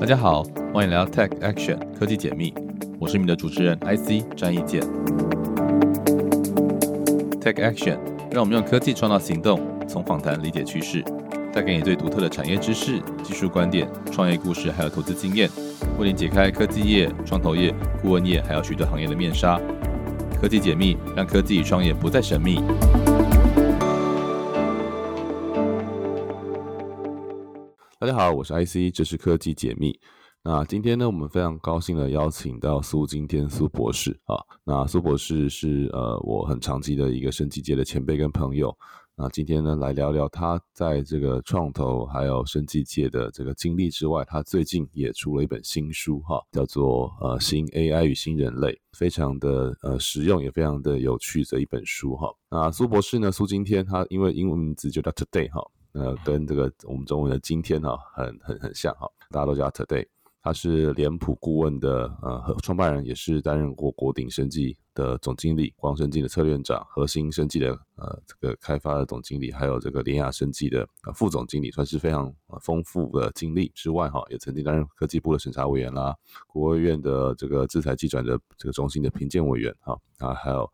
大家好，欢迎来到 Tech Action 科技解密，我是你们的主持人 IC 张义健。Tech Action 让我们用科技创造行动，从访谈理解趋势，带给你最独特的产业知识、技术观点、创业故事，还有投资经验，为你解开科技业、创投业、顾问业，还有许多行业的面纱。科技解密，让科技与创业不再神秘。大家好，我是 IC，这是科技解密。那今天呢，我们非常高兴的邀请到苏今天苏博士啊。那苏博士是呃我很长期的一个生技界的前辈跟朋友。那今天呢，来聊聊他在这个创投还有生技界的这个经历之外，他最近也出了一本新书哈，叫做呃新 AI 与新人类，非常的呃实用也非常的有趣的一本书哈。那苏博士呢，苏今天他因为英文名字就叫 Today 哈。呃，跟这个我们中文的今天哈，很很很像哈，大家都叫 Today。他是脸谱顾问的呃创办人，也是担任过国鼎生技的总经理、光生技的策略长、核心生技的呃这个开发的总经理，还有这个联雅生技的呃副总经理，算是非常丰富的经历之外哈，也曾经担任科技部的审查委员啦，国务院的这个制裁机转的这个中心的评鉴委员哈啊，还有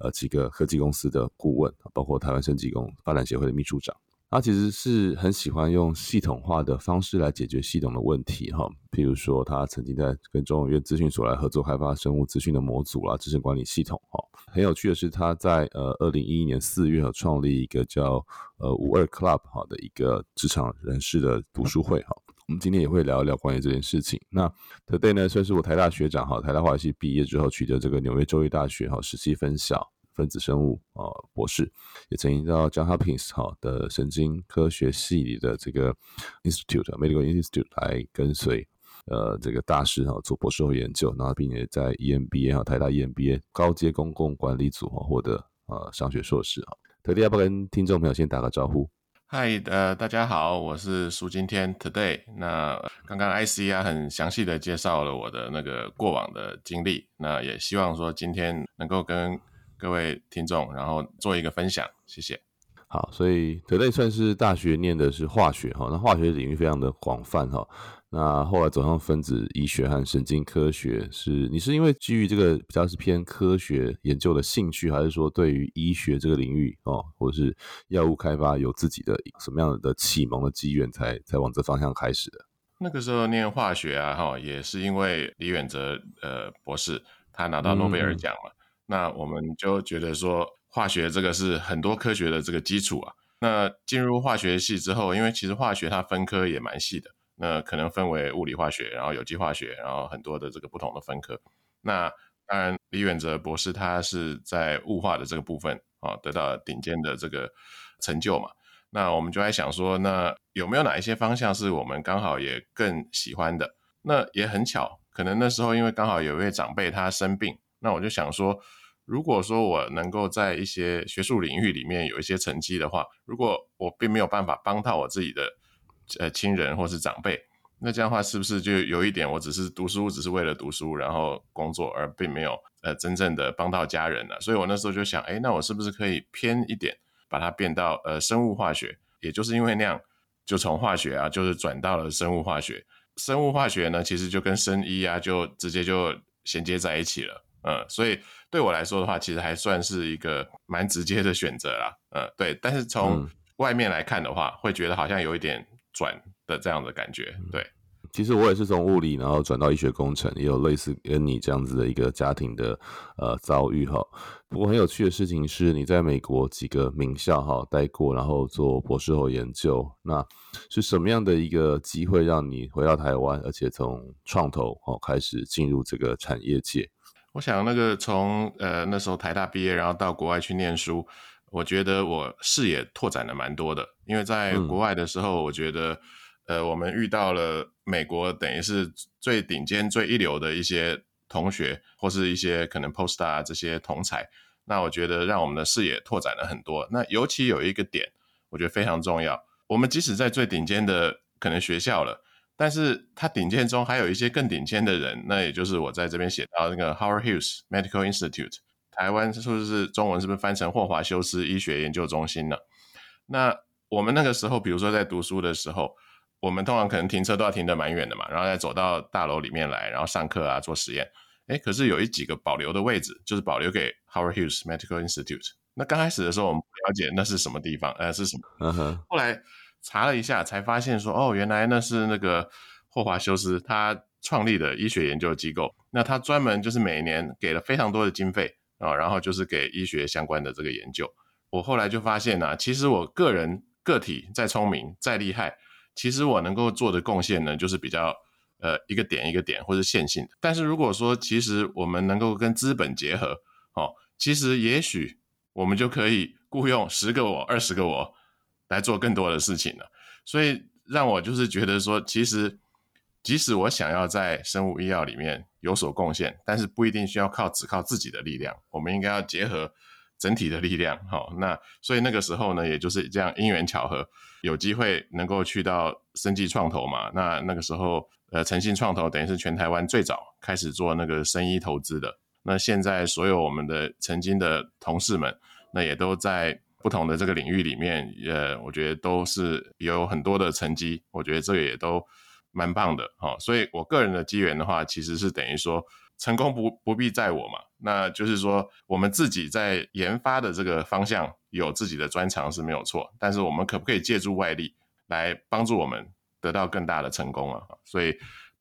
呃几个科技公司的顾问，包括台湾生技工发展协会的秘书长。他其实是很喜欢用系统化的方式来解决系统的问题，哈。譬如说，他曾经在跟中研院资讯所来合作开发生物资讯的模组啦、知识管理系统，哈。很有趣的是，他在呃二零一一年四月创立一个叫呃五二 Club 哈的一个职场人士的读书会，哈。我们今天也会聊一聊关于这件事情。那 Today 呢，算是我台大学长，哈，台大化学系毕业之后取得这个纽约州立大学哈实习分校。分子生物啊博士，也曾经到 John Hopkins 哈的神经科学系里的这个 Institute Medical Institute 来跟随呃这个大师哈做博士后研究，然后并且在 EMBA 哈台大 EMBA 高阶公共管理组获得呃商学硕士哈。特地要不跟听众朋友先打个招呼？嗨，呃大家好，我是苏今天 Today。那刚刚 IC 啊很详细的介绍了我的那个过往的经历，那也希望说今天能够跟各位听众，然后做一个分享，谢谢。好，所以德类算是大学念的是化学哈，那化学领域非常的广泛哈。那后来走上分子医学和神经科学，是你是因为基于这个比较是偏科学研究的兴趣，还是说对于医学这个领域哦，或者是药物开发有自己的什么样的启蒙的机缘，才才往这方向开始的？那个时候念化学啊，哈，也是因为李远哲呃博士他拿到诺贝尔奖了。那我们就觉得说，化学这个是很多科学的这个基础啊。那进入化学系之后，因为其实化学它分科也蛮细的，那可能分为物理化学，然后有机化学，然后很多的这个不同的分科。那当然，李远哲博士他是在物化的这个部分啊，得到顶尖的这个成就嘛。那我们就在想说，那有没有哪一些方向是我们刚好也更喜欢的？那也很巧，可能那时候因为刚好有一位长辈他生病。那我就想说，如果说我能够在一些学术领域里面有一些成绩的话，如果我并没有办法帮到我自己的呃亲人或是长辈，那这样的话是不是就有一点我只是读书只是为了读书，然后工作而并没有呃真正的帮到家人呢？所以我那时候就想，哎，那我是不是可以偏一点，把它变到呃生物化学？也就是因为那样，就从化学啊，就是转到了生物化学。生物化学呢，其实就跟生医啊，就直接就衔接在一起了。嗯，所以对我来说的话，其实还算是一个蛮直接的选择啦。呃，对。但是从外面来看的话，会觉得好像有一点转的这样的感觉。对，其实我也是从物理，然后转到医学工程，也有类似跟你这样子的一个家庭的呃遭遇哈。不过很有趣的事情是，你在美国几个名校哈待过，然后做博士后研究，那是什么样的一个机会让你回到台湾，而且从创投哦开始进入这个产业界？我想那个从呃那时候台大毕业，然后到国外去念书，我觉得我视野拓展的蛮多的。因为在国外的时候，我觉得呃我们遇到了美国等于是最顶尖、最一流的一些同学，或是一些可能 postdoc 这些同才。那我觉得让我们的视野拓展了很多。那尤其有一个点，我觉得非常重要。我们即使在最顶尖的可能学校了。但是它顶尖中还有一些更顶尖的人，那也就是我在这边写到那个 Howard Hughes Medical Institute，台湾是不是中文是不是翻成霍华修斯医学研究中心呢？那我们那个时候，比如说在读书的时候，我们通常可能停车都要停得蛮远的嘛，然后再走到大楼里面来，然后上课啊，做实验。哎，可是有一几个保留的位置，就是保留给 Howard Hughes Medical Institute。那刚开始的时候，我们不了解那是什么地方，呃，是什么？后来查了一下，才发现说，哦，原来那是那个霍华修斯他创立的医学研究机构。那他专门就是每年给了非常多的经费啊，然后就是给医学相关的这个研究。我后来就发现呢，其实我个人个体再聪明再厉害，其实我能够做的贡献呢，就是比较。呃，一个点一个点或者线性的，但是如果说其实我们能够跟资本结合，哦，其实也许我们就可以雇佣十个我、二十个我来做更多的事情了。所以让我就是觉得说，其实即使我想要在生物医药里面有所贡献，但是不一定需要靠只靠自己的力量，我们应该要结合整体的力量。好，那所以那个时候呢，也就是这样因缘巧合，有机会能够去到生技创投嘛。那那个时候。呃，诚信创投等于是全台湾最早开始做那个生医投资的。那现在所有我们的曾经的同事们，那也都在不同的这个领域里面，呃，我觉得都是有很多的成绩。我觉得这个也都蛮棒的，哈。所以我个人的机缘的话，其实是等于说成功不不必在我嘛。那就是说我们自己在研发的这个方向有自己的专长是没有错，但是我们可不可以借助外力来帮助我们？得到更大的成功啊，所以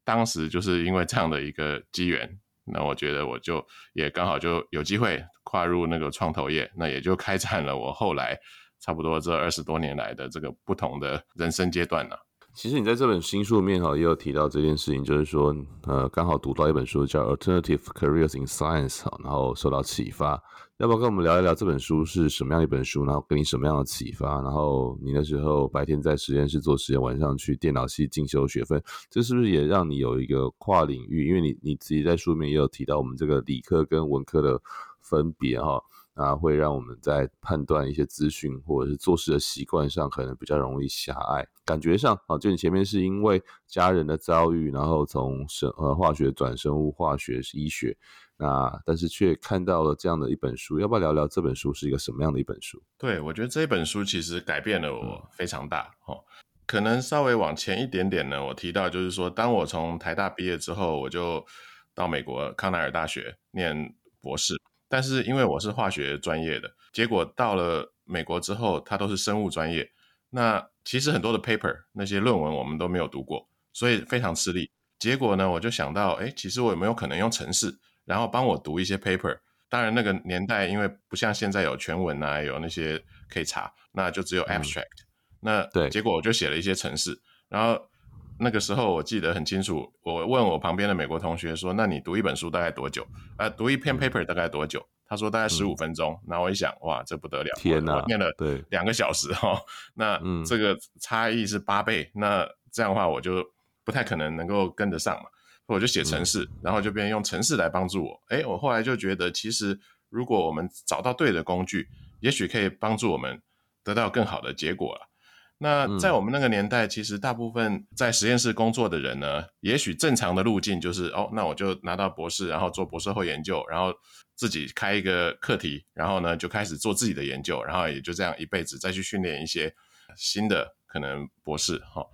当时就是因为这样的一个机缘，那我觉得我就也刚好就有机会跨入那个创投业，那也就开展了我后来差不多这二十多年来的这个不同的人生阶段了。其实你在这本新书里面哈也有提到这件事情，就是说呃刚好读到一本书叫《Alternative Careers in Science》，然后受到启发。要不要跟我们聊一聊这本书是什么样一本书？然后给你什么样的启发？然后你那时候白天在实验室做实验，晚上去电脑系进修学分，这是不是也让你有一个跨领域？因为你你自己在书里面也有提到我们这个理科跟文科的分别哈，那，会让我们在判断一些资讯或者是做事的习惯上可能比较容易狭隘。感觉上啊，就你前面是因为家人的遭遇，然后从生呃化学转生物化学医学。那但是却看到了这样的一本书，要不要聊聊这本书是一个什么样的一本书？对，我觉得这本书其实改变了我非常大哦。可能稍微往前一点点呢，我提到就是说，当我从台大毕业之后，我就到美国康奈尔大学念博士。但是因为我是化学专业的，结果到了美国之后，它都是生物专业。那其实很多的 paper 那些论文我们都没有读过，所以非常吃力。结果呢，我就想到，哎，其实我有没有可能用程式？然后帮我读一些 paper，当然那个年代因为不像现在有全文啊，有那些可以查，那就只有 abstract。那对，结果我就写了一些程式。然后那个时候我记得很清楚，我问我旁边的美国同学说：“那你读一本书大概多久？啊，读一篇 paper 大概多久？”他说：“大概十五分钟。”然后我一想，哇，这不得了！天哪，念了对两个小时哈，那这个差异是八倍。那这样的话，我就不太可能能够跟得上嘛。我就写程式，然后就变用程式来帮助我。哎，我后来就觉得，其实如果我们找到对的工具，也许可以帮助我们得到更好的结果了。那在我们那个年代，其实大部分在实验室工作的人呢，也许正常的路径就是哦，那我就拿到博士，然后做博士后研究，然后自己开一个课题，然后呢就开始做自己的研究，然后也就这样一辈子再去训练一些新的可能博士哈。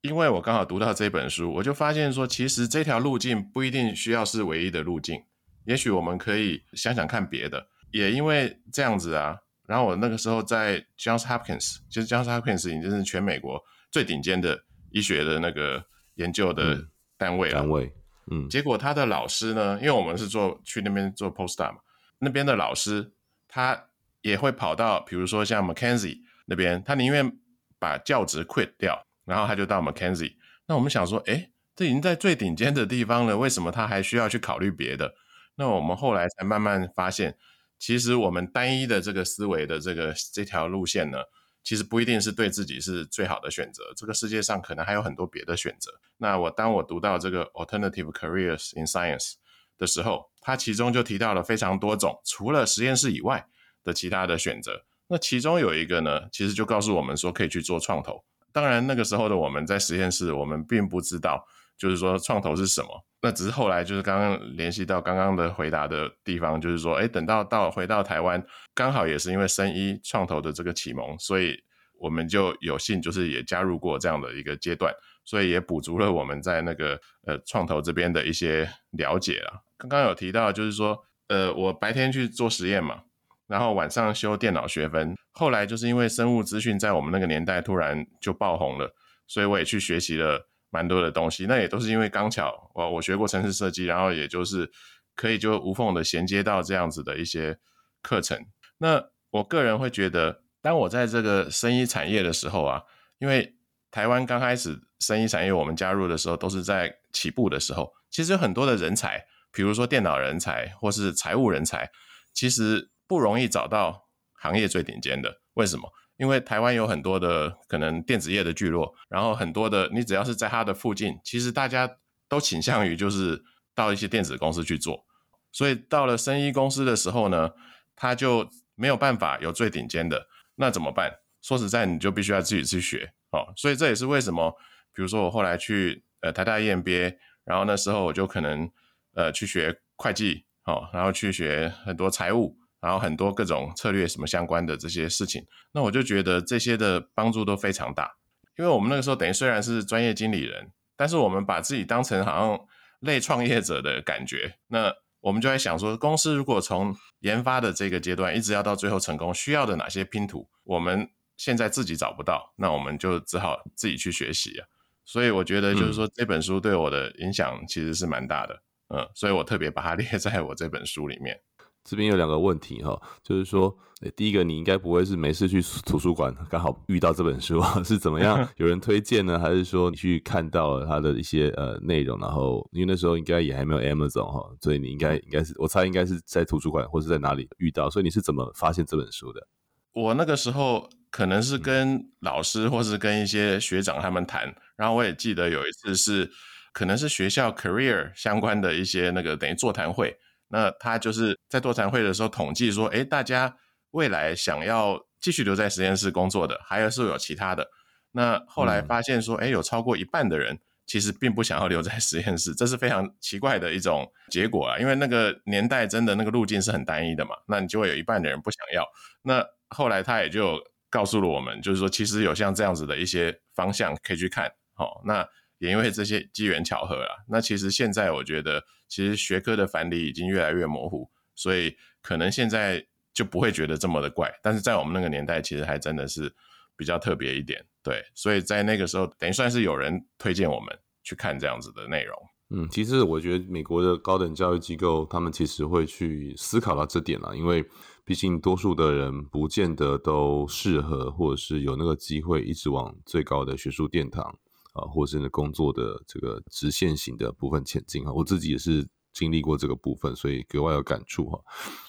因为我刚好读到这本书，我就发现说，其实这条路径不一定需要是唯一的路径，也许我们可以想想看别的。也因为这样子啊，然后我那个时候在 Johns Hopkins，其实 Johns Hopkins 已经是全美国最顶尖的医学的那个研究的单位了。单位，嗯。结果他的老师呢，因为我们是做去那边做 postdoc 嘛，那边的老师他也会跑到，比如说像 McKenzie 那边，他宁愿把教职 quit 掉。然后他就到 McKenzie，那我们想说，哎，这已经在最顶尖的地方了，为什么他还需要去考虑别的？那我们后来才慢慢发现，其实我们单一的这个思维的这个这条路线呢，其实不一定是对自己是最好的选择。这个世界上可能还有很多别的选择。那我当我读到这个 Alternative Careers in Science 的时候，它其中就提到了非常多种除了实验室以外的其他的选择。那其中有一个呢，其实就告诉我们说，可以去做创投。当然，那个时候的我们在实验室，我们并不知道，就是说创投是什么。那只是后来，就是刚刚联系到刚刚的回答的地方，就是说，哎，等到到回到台湾，刚好也是因为生医创投的这个启蒙，所以我们就有幸就是也加入过这样的一个阶段。所以也补足了我们在那个呃创投这边的一些了解啊。刚刚有提到，就是说，呃，我白天去做实验嘛，然后晚上修电脑学分。后来就是因为生物资讯在我们那个年代突然就爆红了，所以我也去学习了蛮多的东西。那也都是因为刚巧，我我学过城市设计，然后也就是可以就无缝的衔接到这样子的一些课程。那我个人会觉得，当我在这个生医产业的时候啊，因为台湾刚开始生医产业，我们加入的时候都是在起步的时候，其实很多的人才，比如说电脑人才或是财务人才，其实不容易找到行业最顶尖的。为什么？因为台湾有很多的可能电子业的聚落，然后很多的你只要是在它的附近，其实大家都倾向于就是到一些电子公司去做。所以到了生医公司的时候呢，他就没有办法有最顶尖的，那怎么办？说实在，你就必须要自己去学。哦，所以这也是为什么，比如说我后来去呃台大 EMBA，然后那时候我就可能呃去学会计，哦，然后去学很多财务，然后很多各种策略什么相关的这些事情，那我就觉得这些的帮助都非常大，因为我们那个时候等于虽然是专业经理人，但是我们把自己当成好像类创业者的感觉，那我们就在想说，公司如果从研发的这个阶段一直要到最后成功，需要的哪些拼图，我们。现在自己找不到，那我们就只好自己去学习啊。所以我觉得，就是说这本书对我的影响其实是蛮大的，嗯，所以我特别把它 列在我这本书里面。这边有两个问题哈，就是说，第一个，你应该不会是没事去图书馆刚好遇到这本书，是怎么样？有人推荐呢，还是说你去看到了它的一些呃内容？然后因为那时候应该也还没有 Amazon 哈，所以你应该应该是我猜应该是在图书馆或是在哪里遇到。所以你是怎么发现这本书的？我那个时候。可能是跟老师或是跟一些学长他们谈，然后我也记得有一次是可能是学校 career 相关的一些那个等于座谈会，那他就是在座谈会的时候统计说，哎，大家未来想要继续留在实验室工作的，还是有其他的。那后来发现说，哎，有超过一半的人其实并不想要留在实验室，这是非常奇怪的一种结果啊，因为那个年代真的那个路径是很单一的嘛，那你就会有一半的人不想要。那后来他也就。告诉了我们，就是说，其实有像这样子的一些方向可以去看，好，那也因为这些机缘巧合了。那其实现在我觉得，其实学科的藩篱已经越来越模糊，所以可能现在就不会觉得这么的怪。但是在我们那个年代，其实还真的是比较特别一点，对。所以在那个时候，等于算是有人推荐我们去看这样子的内容。嗯，其实我觉得美国的高等教育机构，他们其实会去思考到这点了，因为。毕竟，多数的人不见得都适合，或者是有那个机会一直往最高的学术殿堂啊，或者是工作的这个直线型的部分前进啊。我自己也是经历过这个部分，所以格外有感触哈。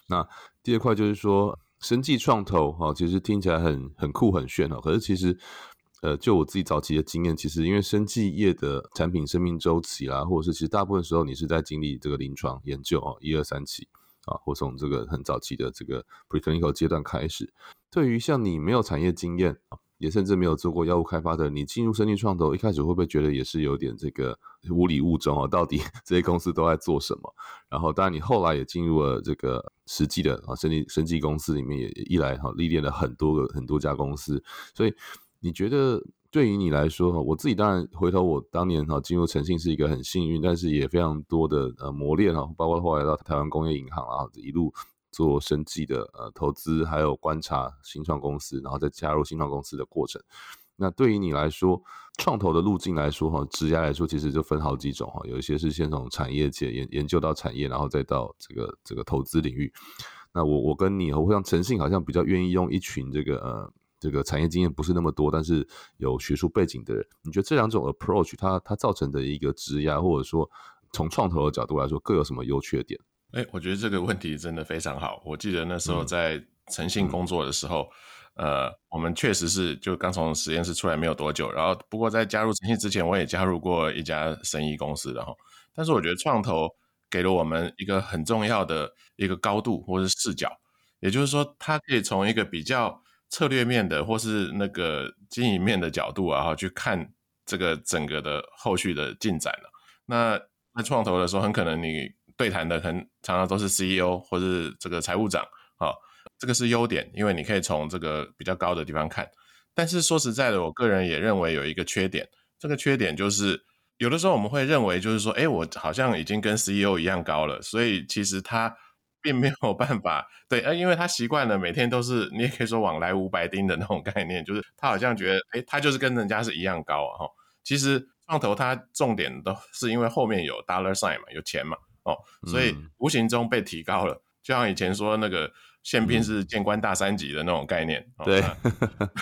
那第二块就是说，生计创投哈，其实听起来很很酷很炫哈，可是其实，呃，就我自己早期的经验，其实因为生技业的产品生命周期啦，或者是其实大部分时候你是在经历这个临床研究哦，一二三期。啊，或从这个很早期的这个 preclinical 阶段开始，对于像你没有产业经验啊，也甚至没有做过药物开发的，你进入生命创投，一开始会不会觉得也是有点这个无理物中啊？到底 这些公司都在做什么？然后，当然你后来也进入了这个实际的啊，生技生技公司里面，也一来哈历练了很多个很多家公司，所以你觉得？对于你来说哈，我自己当然回头我当年哈进入诚信是一个很幸运，但是也非常多的呃磨练哈，包括后来到台湾工业银行然后一路做生计的呃投资，还有观察新创公司，然后再加入新创公司的过程。那对于你来说，创投的路径来说哈，职业来说其实就分好几种哈，有一些是先从产业界研研究到产业，然后再到这个这个投资领域。那我我跟你，我像诚信好像比较愿意用一群这个呃。这个产业经验不是那么多，但是有学术背景的人，你觉得这两种 approach 它它造成的一个质押，或者说从创投的角度来说，各有什么优缺点？哎，我觉得这个问题真的非常好。我记得那时候在诚信工作的时候，呃，我们确实是就刚从实验室出来没有多久，然后不过在加入诚信之前，我也加入过一家生意公司然后。但是我觉得创投给了我们一个很重要的一个高度或是视角，也就是说，它可以从一个比较。策略面的或是那个经营面的角度啊，哈，去看这个整个的后续的进展了。那在创投的时候，很可能你对谈的很常常都是 CEO 或是这个财务长，啊，这个是优点，因为你可以从这个比较高的地方看。但是说实在的，我个人也认为有一个缺点，这个缺点就是有的时候我们会认为就是说，哎，我好像已经跟 CEO 一样高了，所以其实他并没有办法对，呃，因为他习惯了每天都是你也可以说往来无白丁的那种概念，就是他好像觉得，哎，他就是跟人家是一样高啊，哈。其实创投它重点都是因为后面有 dollar sign 嘛，有钱嘛，哦，所以无形中被提高了。就像以前说那个宪兵是谏官大三级的那种概念，对。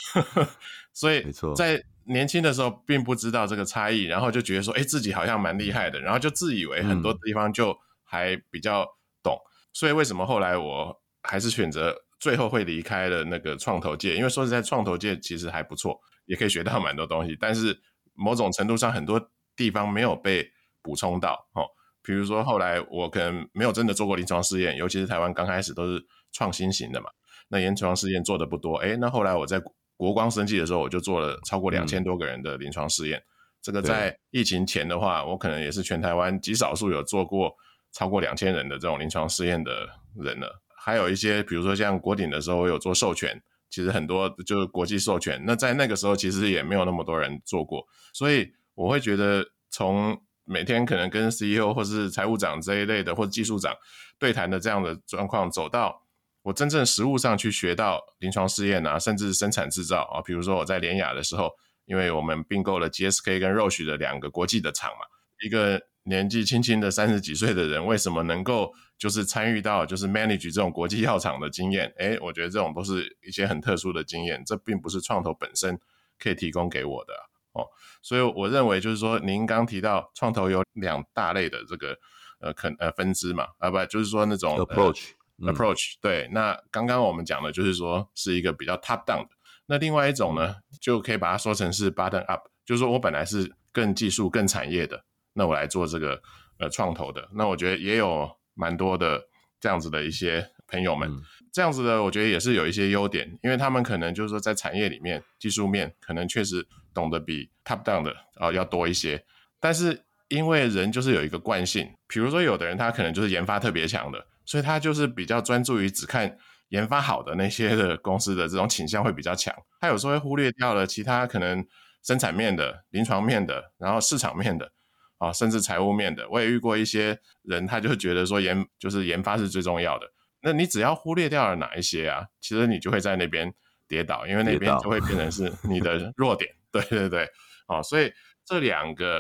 所以在年轻的时候并不知道这个差异，然后就觉得说，哎，自己好像蛮厉害的，然后就自以为很多地方就还比较懂。所以为什么后来我还是选择最后会离开了那个创投界？因为说实在，创投界其实还不错，也可以学到蛮多东西，但是某种程度上很多地方没有被补充到哦。比如说，后来我可能没有真的做过临床试验，尤其是台湾刚开始都是创新型的嘛，那临床试验做的不多。哎，那后来我在国光生技的时候，我就做了超过两千多个人的临床试验。这个在疫情前的话，我可能也是全台湾极少数有做过超过两千人的这种临床试验的人了。还有一些，比如说像国鼎的时候，我有做授权，其实很多就是国际授权。那在那个时候，其实也没有那么多人做过，所以我会觉得从每天可能跟 CEO 或是财务长这一类的，或技术长对谈的这样的状况，走到我真正实物上去学到临床试验啊，甚至生产制造啊。比如说我在联雅的时候，因为我们并购了 GSK 跟 Roche 的两个国际的厂嘛，一个年纪轻轻的三十几岁的人，为什么能够就是参与到就是 manage 这种国际药厂的经验？诶，我觉得这种都是一些很特殊的经验，这并不是创投本身可以提供给我的。哦，所以我认为就是说，您刚提到创投有两大类的这个呃可呃分支嘛，啊不就是说那种 approach approach 对，那刚刚我们讲的就是说是一个比较 top down 的，那另外一种呢，就可以把它说成是 bottom up，就是说我本来是更技术更产业的，那我来做这个呃创投的，那我觉得也有蛮多的这样子的一些朋友们，这样子的我觉得也是有一些优点，因为他们可能就是说在产业里面技术面可能确实。懂得比 top down 的啊要多一些，但是因为人就是有一个惯性，比如说有的人他可能就是研发特别强的，所以他就是比较专注于只看研发好的那些的公司的这种倾向会比较强，他有时候会忽略掉了其他可能生产面的、临床面的，然后市场面的啊，甚至财务面的。我也遇过一些人，他就觉得说研就是研发是最重要的，那你只要忽略掉了哪一些啊，其实你就会在那边跌倒，因为那边就会变成是你的 弱点。对对对，哦，所以这两个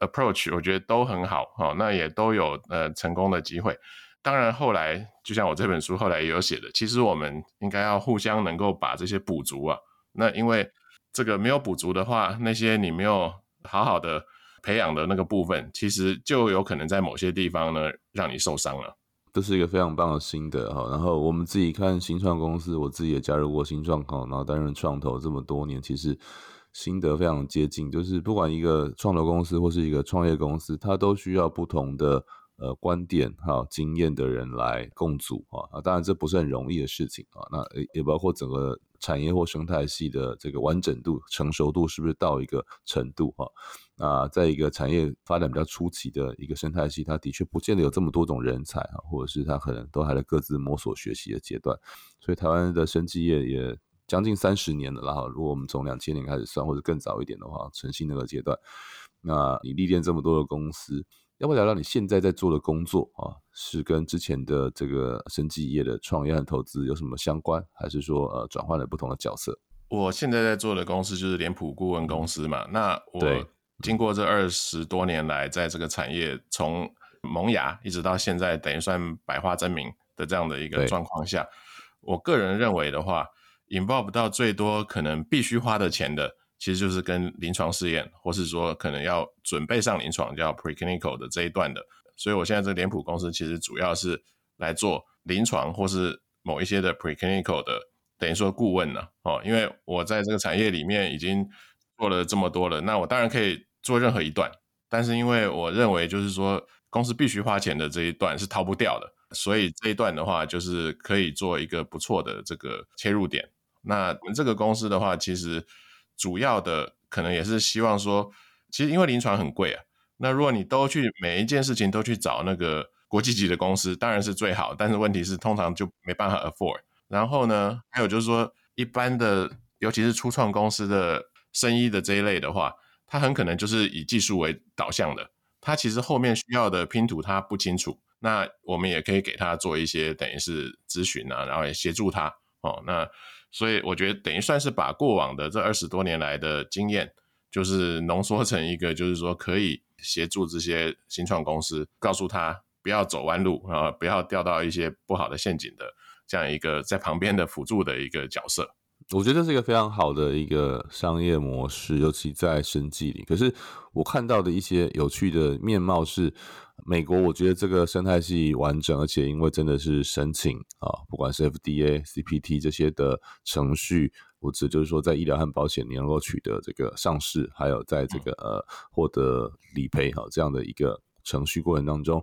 approach 我觉得都很好，哦，那也都有呃成功的机会。当然后来就像我这本书后来也有写的，其实我们应该要互相能够把这些补足啊。那因为这个没有补足的话，那些你没有好好的培养的那个部分，其实就有可能在某些地方呢让你受伤了。这是一个非常棒的心得哈。然后我们自己看新创公司，我自己也加入过新创哈，然后担任创投这么多年，其实。心得非常接近，就是不管一个创投公司或是一个创业公司，它都需要不同的呃观点哈经验的人来共组啊。当然这不是很容易的事情啊。那也包括整个产业或生态系的这个完整度、成熟度是不是到一个程度哈？那在一个产业发展比较初期的一个生态系，它的确不见得有这么多种人才啊，或者是它可能都还在各自摸索学习的阶段。所以台湾的生技业也。将近三十年了，然后如果我们从两千年开始算，或者更早一点的话，晨曦那个阶段，那你历练这么多的公司，要不要聊聊你现在在做的工作啊？是跟之前的这个生技业的创业和投资有什么相关，还是说呃转换了不同的角色？我现在在做的公司就是脸谱顾问公司嘛。那我经过这二十多年来，在这个产业从萌芽一直到现在，等于算百花争鸣的这样的一个状况下，我个人认为的话。，involve 到最多可能必须花的钱的，其实就是跟临床试验，或是说可能要准备上临床叫 preclinical 的这一段的。所以我现在这个脸谱公司其实主要是来做临床或是某一些的 preclinical 的，等于说顾问呢。哦，因为我在这个产业里面已经做了这么多了，那我当然可以做任何一段，但是因为我认为就是说公司必须花钱的这一段是逃不掉的，所以这一段的话就是可以做一个不错的这个切入点。那我们这个公司的话，其实主要的可能也是希望说，其实因为临床很贵啊，那如果你都去每一件事情都去找那个国际级的公司，当然是最好，但是问题是通常就没办法 afford。然后呢，还有就是说，一般的尤其是初创公司的生意的这一类的话，它很可能就是以技术为导向的，它其实后面需要的拼图它不清楚，那我们也可以给他做一些等于是咨询啊，然后也协助他哦。那所以我觉得等于算是把过往的这二十多年来的经验，就是浓缩成一个，就是说可以协助这些新创公司，告诉他不要走弯路啊，不要掉到一些不好的陷阱的这样一个在旁边的辅助的一个角色。我觉得这是一个非常好的一个商业模式，尤其在生计里。可是我看到的一些有趣的面貌是，美国我觉得这个生态系完整，而且因为真的是申请啊，不管是 FDA、CPT 这些的程序，或者就是说在医疗和保险你能够取得这个上市，还有在这个呃获得理赔哈这样的一个程序过程当中，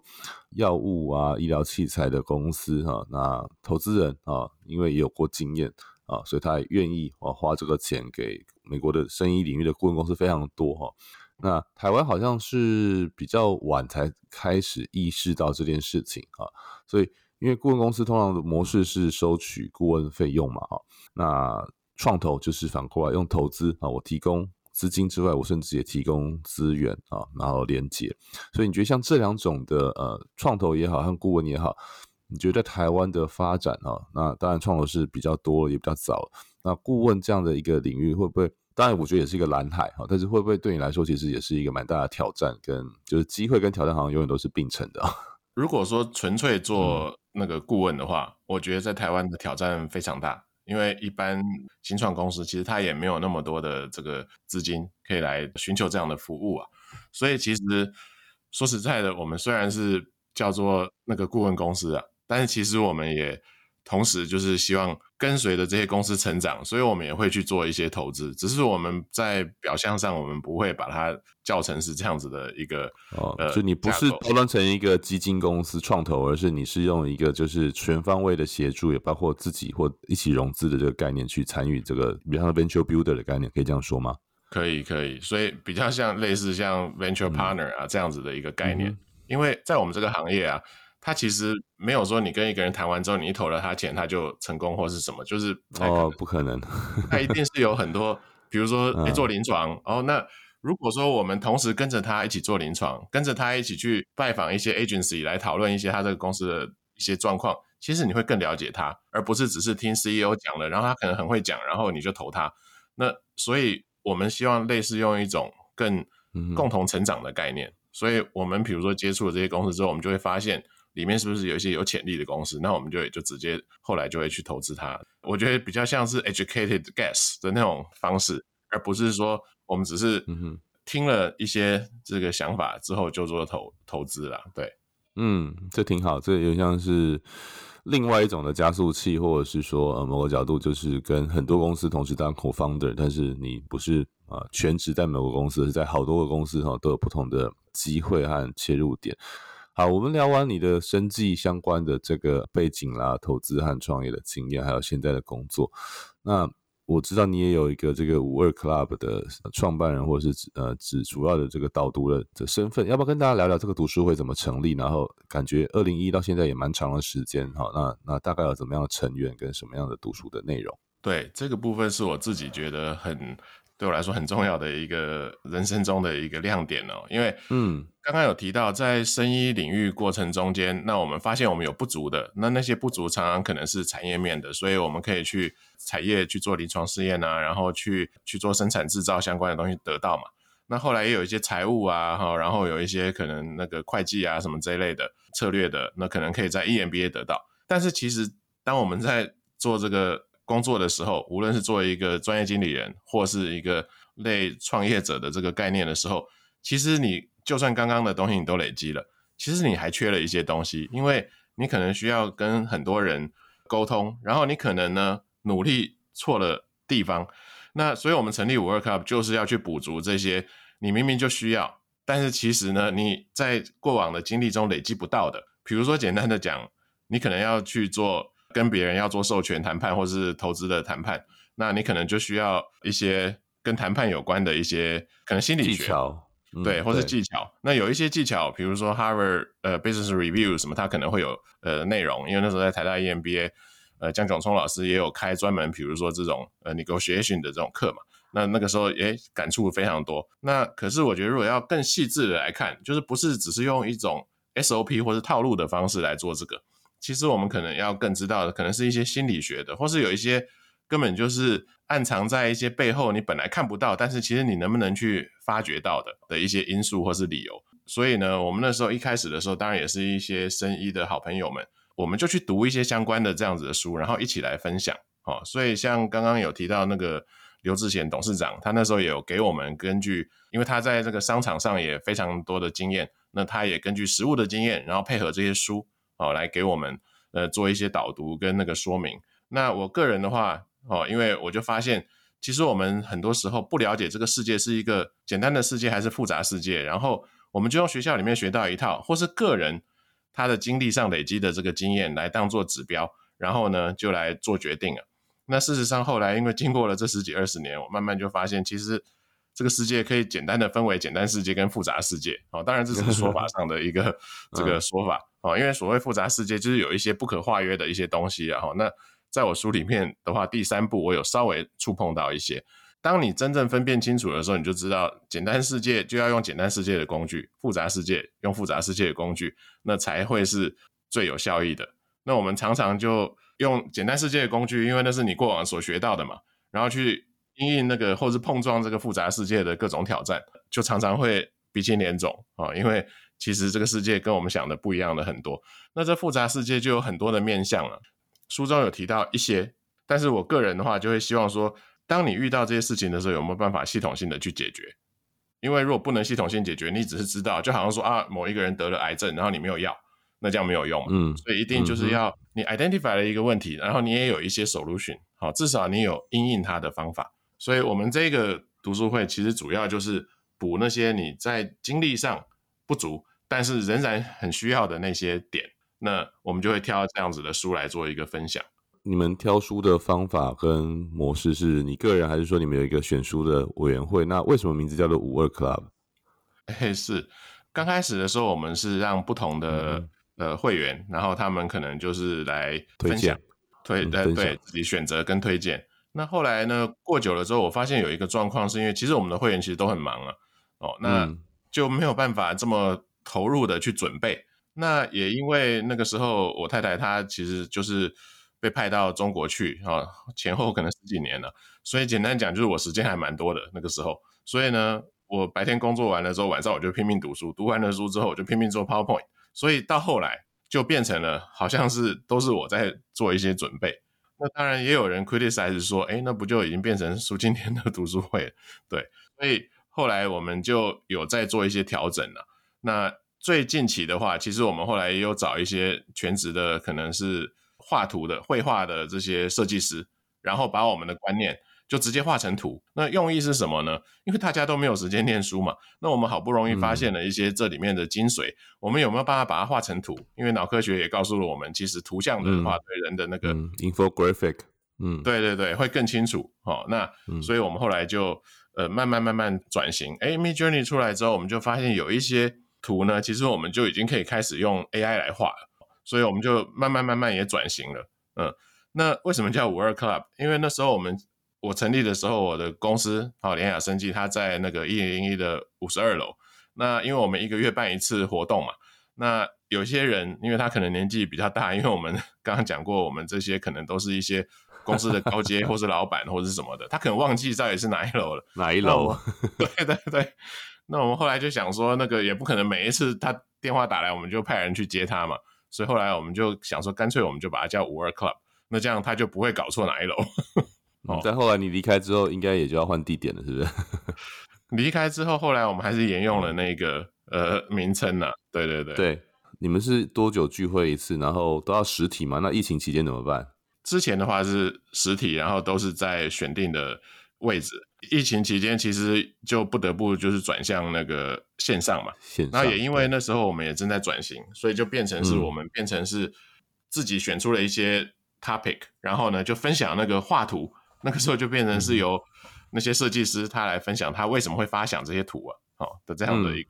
药物啊、医疗器材的公司哈，那投资人啊，因为也有过经验。啊，所以他也愿意啊花这个钱给美国的生意领域的顾问公司非常多哈。那台湾好像是比较晚才开始意识到这件事情啊，所以因为顾问公司通常的模式是收取顾问费用嘛哈。那创投就是反过来用投资啊，我提供资金之外，我甚至也提供资源啊，然后连接。所以你觉得像这两种的呃创投也好，和顾问也好。你觉得台湾的发展啊，那当然创投是比较多，也比较早。那顾问这样的一个领域会不会？当然，我觉得也是一个蓝海哈，但是会不会对你来说，其实也是一个蛮大的挑战？跟就是机会跟挑战好像永远都是并存的。如果说纯粹做那个顾问的话，我觉得在台湾的挑战非常大，因为一般新创公司其实它也没有那么多的这个资金可以来寻求这样的服务啊。所以其实说实在的，我们虽然是叫做那个顾问公司啊。但是其实我们也同时就是希望跟随着这些公司成长，所以我们也会去做一些投资。只是我们在表象上，我们不会把它叫成是这样子的一个哦，就你不是包装成一个基金公司创投，而是你是用一个就是全方位的协助，也包括自己或一起融资的这个概念去参与这个，比方说 venture builder 的概念，可以这样说吗？可以，可以。所以比较像类似像 venture partner 啊这样子的一个概念，因为在我们这个行业啊。他其实没有说你跟一个人谈完之后，你投了他钱，他就成功或是什么，就是哦，不可能，他一定是有很多，比如说做临床哦。那如果说我们同时跟着他一起做临床，跟着他一起去拜访一些 agency 来讨论一些他这个公司的一些状况，其实你会更了解他，而不是只是听 CEO 讲了，然后他可能很会讲，然后你就投他。那所以我们希望类似用一种更共同成长的概念。所以我们比如说接触了这些公司之后，我们就会发现。里面是不是有一些有潜力的公司？那我们就也就直接后来就会去投资它。我觉得比较像是 educated guess 的那种方式，而不是说我们只是听了一些这个想法之后就做投投资了。对，嗯，这挺好。这有像是另外一种的加速器，或者是说呃某个角度就是跟很多公司同时当 co-founder，但是你不是啊全职在某个公司，是在好多个公司哈都有不同的机会和切入点。好，我们聊完你的生计相关的这个背景啦，投资和创业的经验，还有现在的工作。那我知道你也有一个这个五二 Club 的创办人，或者是呃指主要的这个导读的的身份，要不要跟大家聊聊这个读书会怎么成立？然后感觉二零一到现在也蛮长的时间，好，那那大概有怎么样的成员跟什么样的读书的内容？对，这个部分是我自己觉得很。对我来说很重要的一个人生中的一个亮点哦，因为嗯，刚刚有提到在生医领域过程中间，那我们发现我们有不足的，那那些不足常常可能是产业面的，所以我们可以去产业去做临床试验啊，然后去去做生产制造相关的东西得到嘛。那后来也有一些财务啊，哈，然后有一些可能那个会计啊什么这一类的策略的，那可能可以在 EMBA 得到。但是其实当我们在做这个。工作的时候，无论是作为一个专业经理人，或是一个类创业者的这个概念的时候，其实你就算刚刚的东西你都累积了，其实你还缺了一些东西，因为你可能需要跟很多人沟通，然后你可能呢努力错了地方，那所以我们成立五二 Club 就是要去补足这些你明明就需要，但是其实呢你在过往的经历中累积不到的，比如说简单的讲，你可能要去做。跟别人要做授权谈判或是投资的谈判，那你可能就需要一些跟谈判有关的一些可能心理学，对，或是技巧。那有一些技巧，比如说 Harvard 呃 Business Review 什么，它可能会有呃内容。因为那时候在台大 EMBA，呃江炯聪老师也有开专门，比如说这种呃 negotiation 的这种课嘛。那那个时候诶感触非常多。那可是我觉得如果要更细致的来看，就是不是只是用一种 SOP 或是套路的方式来做这个，其实我们可能要更知道的，可能是一些心理学的，或是有一些根本就是暗藏在一些背后你本来看不到，但是其实你能不能去发掘到的的一些因素或是理由。所以呢，我们那时候一开始的时候，当然也是一些生医的好朋友们，我们就去读一些相关的这样子的书，然后一起来分享。哦，所以像刚刚有提到那个刘志贤董事长，他那时候也有给我们根据，因为他在这个商场上也非常多的经验，那他也根据实物的经验，然后配合这些书，哦，来给我们呃做一些导读跟那个说明。那我个人的话，哦，因为我就发现，其实我们很多时候不了解这个世界是一个简单的世界还是复杂世界，然后我们就用学校里面学到一套，或是个人他的经历上累积的这个经验来当做指标，然后呢就来做决定了。那事实上，后来因为经过了这十几二十年，我慢慢就发现，其实这个世界可以简单的分为简单世界跟复杂世界。哦，当然这是说法上的一个 这个说法。哦，因为所谓复杂世界，就是有一些不可化约的一些东西。啊，那在我书里面的话，第三步我有稍微触碰到一些。当你真正分辨清楚的时候，你就知道，简单世界就要用简单世界的工具，复杂世界用复杂世界的工具，那才会是最有效益的。那我们常常就。用简单世界的工具，因为那是你过往所学到的嘛，然后去应应那个或是碰撞这个复杂世界的各种挑战，就常常会鼻青脸肿啊。因为其实这个世界跟我们想的不一样的很多，那这复杂世界就有很多的面向了。书中有提到一些，但是我个人的话就会希望说，当你遇到这些事情的时候，有没有办法系统性的去解决？因为如果不能系统性解决，你只是知道，就好像说啊，某一个人得了癌症，然后你没有药。那这样没有用，嗯，所以一定就是要你 identify 了一个问题，然后你也有一些 solution，好，至少你有应应它的方法。所以，我们这个读书会其实主要就是补那些你在经历上不足，但是仍然很需要的那些点。那我们就会挑这样子的书来做一个分享。你们挑书的方法跟模式是你个人，还是说你们有一个选书的委员会？那为什么名字叫做五二 club？哎，是刚开始的时候，我们是让不同的。呃，会员，然后他们可能就是来分享、推呃对自己选择跟推荐。那后来呢，过久了之后，我发现有一个状况，是因为其实我们的会员其实都很忙啊，哦，那就没有办法这么投入的去准备。那也因为那个时候我太太她其实就是被派到中国去啊，前后可能十几年了，所以简单讲就是我时间还蛮多的那个时候。所以呢，我白天工作完了之后，晚上我就拼命读书，读完了书之后，我就拼命做 PowerPoint。所以到后来就变成了，好像是都是我在做一些准备。那当然也有人 criticize 说，哎，那不就已经变成苏今天的读书会了？对，所以后来我们就有在做一些调整了。那最近期的话，其实我们后来也有找一些全职的，可能是画图的、绘画的这些设计师，然后把我们的观念。就直接画成图，那用意是什么呢？因为大家都没有时间念书嘛。那我们好不容易发现了一些这里面的精髓，我们有没有办法把它画成图？因为脑科学也告诉了我们，其实图像的话对人的那个 infographic，嗯，对对对，会更清楚。哦，那所以我们后来就呃慢慢慢慢转型。哎，Mid Journey 出来之后，我们就发现有一些图呢，其实我们就已经可以开始用 AI 来画了。所以我们就慢慢慢慢也转型了。嗯，那为什么叫五二 Club？因为那时候我们。我成立的时候，我的公司好联雅生技，它在那个一零一的五十二楼。那因为我们一个月办一次活动嘛，那有些人因为他可能年纪比较大，因为我们 刚刚讲过，我们这些可能都是一些公司的高阶或是老板或者是什么的，他可能忘记到底是哪一楼了。哪一楼？对对对。那我们后来就想说，那个也不可能每一次他电话打来，我们就派人去接他嘛。所以后来我们就想说，干脆我们就把它叫五二 Club，那这样他就不会搞错哪一楼。哦，但后来你离开之后，应该也就要换地点了，是不是？离开之后，后来我们还是沿用了那个呃名称呢。对对对，对，你们是多久聚会一次？然后都要实体吗？那疫情期间怎么办？之前的话是实体，然后都是在选定的位置。疫情期间其实就不得不就是转向那个线上嘛。线上。那也因为那时候我们也正在转型，所以就变成是我们变成是自己选出了一些 topic，然后呢就分享那个画图。那个时候就变成是由那些设计师他来分享他为什么会发想这些图啊，哦，的这样的一个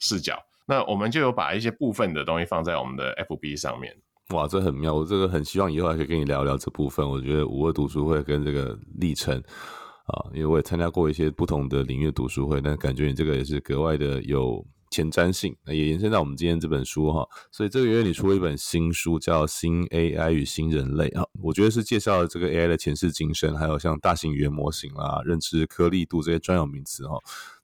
视角。那我们就有把一些部分的东西放在我们的 FB 上面。哇，这很妙！我这个很希望以后还可以跟你聊聊这部分。我觉得五二读书会跟这个历程，啊，因为我也参加过一些不同的领域读书会，但感觉你这个也是格外的有前瞻性，那也延伸到我们今天这本书哈。所以这个月你出了一本新书，叫《新 AI 与新人类》啊，我觉得是介绍了这个 AI 的前世今生，还有像大型语言模型啦、认知颗粒度这些专有名词哈。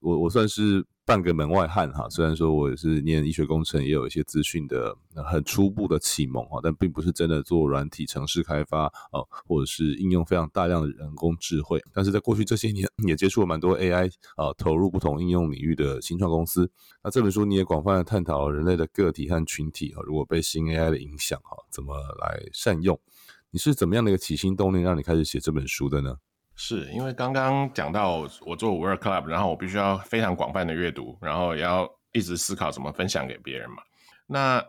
我我算是。半个门外汉哈，虽然说我也是念医学工程，也有一些资讯的很初步的启蒙哈，但并不是真的做软体城市开发哦，或者是应用非常大量的人工智慧。但是在过去这些年，也接触了蛮多 AI 啊，投入不同应用领域的新创公司。那这本书你也广泛的探讨人类的个体和群体哈，如果被新 AI 的影响哈，怎么来善用？你是怎么样的一个起心动念，让你开始写这本书的呢？是因为刚刚讲到我做 Work Club，然后我必须要非常广泛的阅读，然后也要一直思考怎么分享给别人嘛。那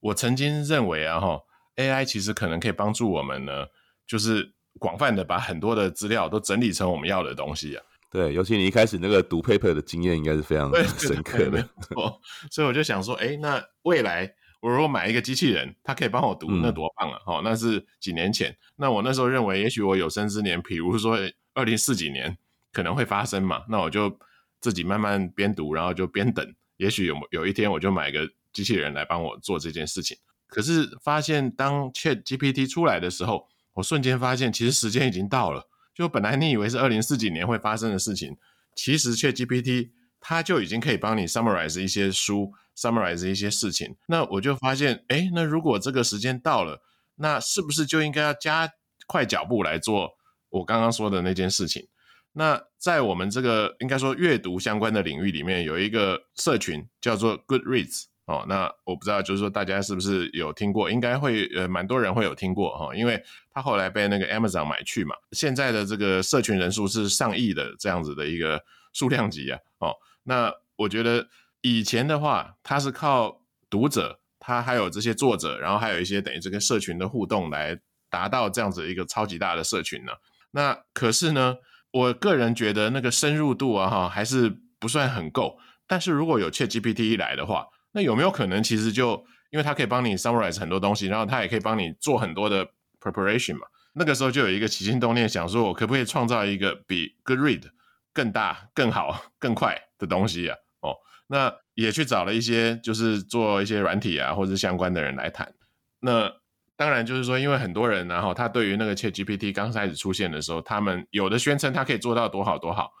我曾经认为啊，哈，AI 其实可能可以帮助我们呢，就是广泛的把很多的资料都整理成我们要的东西啊。对，尤其你一开始那个读 paper 的经验应该是非常深刻的。所以我就想说，哎，那未来。我如果买一个机器人，它可以帮我读，那多棒啊！哦，那是几年前。那我那时候认为，也许我有生之年，比如说二零四几年可能会发生嘛。那我就自己慢慢边读，然后就边等。也许有有一天，我就买个机器人来帮我做这件事情。可是发现，当 Chat GPT 出来的时候，我瞬间发现，其实时间已经到了。就本来你以为是二零四几年会发生的事情，其实 Chat GPT 它就已经可以帮你 summarize 一些书。summarize 一些事情，那我就发现，哎，那如果这个时间到了，那是不是就应该要加快脚步来做我刚刚说的那件事情？那在我们这个应该说阅读相关的领域里面，有一个社群叫做 Goodreads 哦，那我不知道就是说大家是不是有听过，应该会呃蛮多人会有听过哈，因为他后来被那个 Amazon 买去嘛，现在的这个社群人数是上亿的这样子的一个数量级啊，哦，那我觉得。以前的话，它是靠读者，他还有这些作者，然后还有一些等于这个社群的互动来达到这样子一个超级大的社群呢。那可是呢，我个人觉得那个深入度啊，哈，还是不算很够。但是如果有 ChatGPT 一来的话，那有没有可能其实就因为它可以帮你 summarize 很多东西，然后它也可以帮你做很多的 preparation 嘛？那个时候就有一个起心动念，想说我可不可以创造一个比 GoodRead 更大、更好、更快的东西啊？那也去找了一些，就是做一些软体啊，或者相关的人来谈。那当然就是说，因为很多人，然后他对于那个 Chat GPT 刚开始出现的时候，他们有的宣称它可以做到多好多好，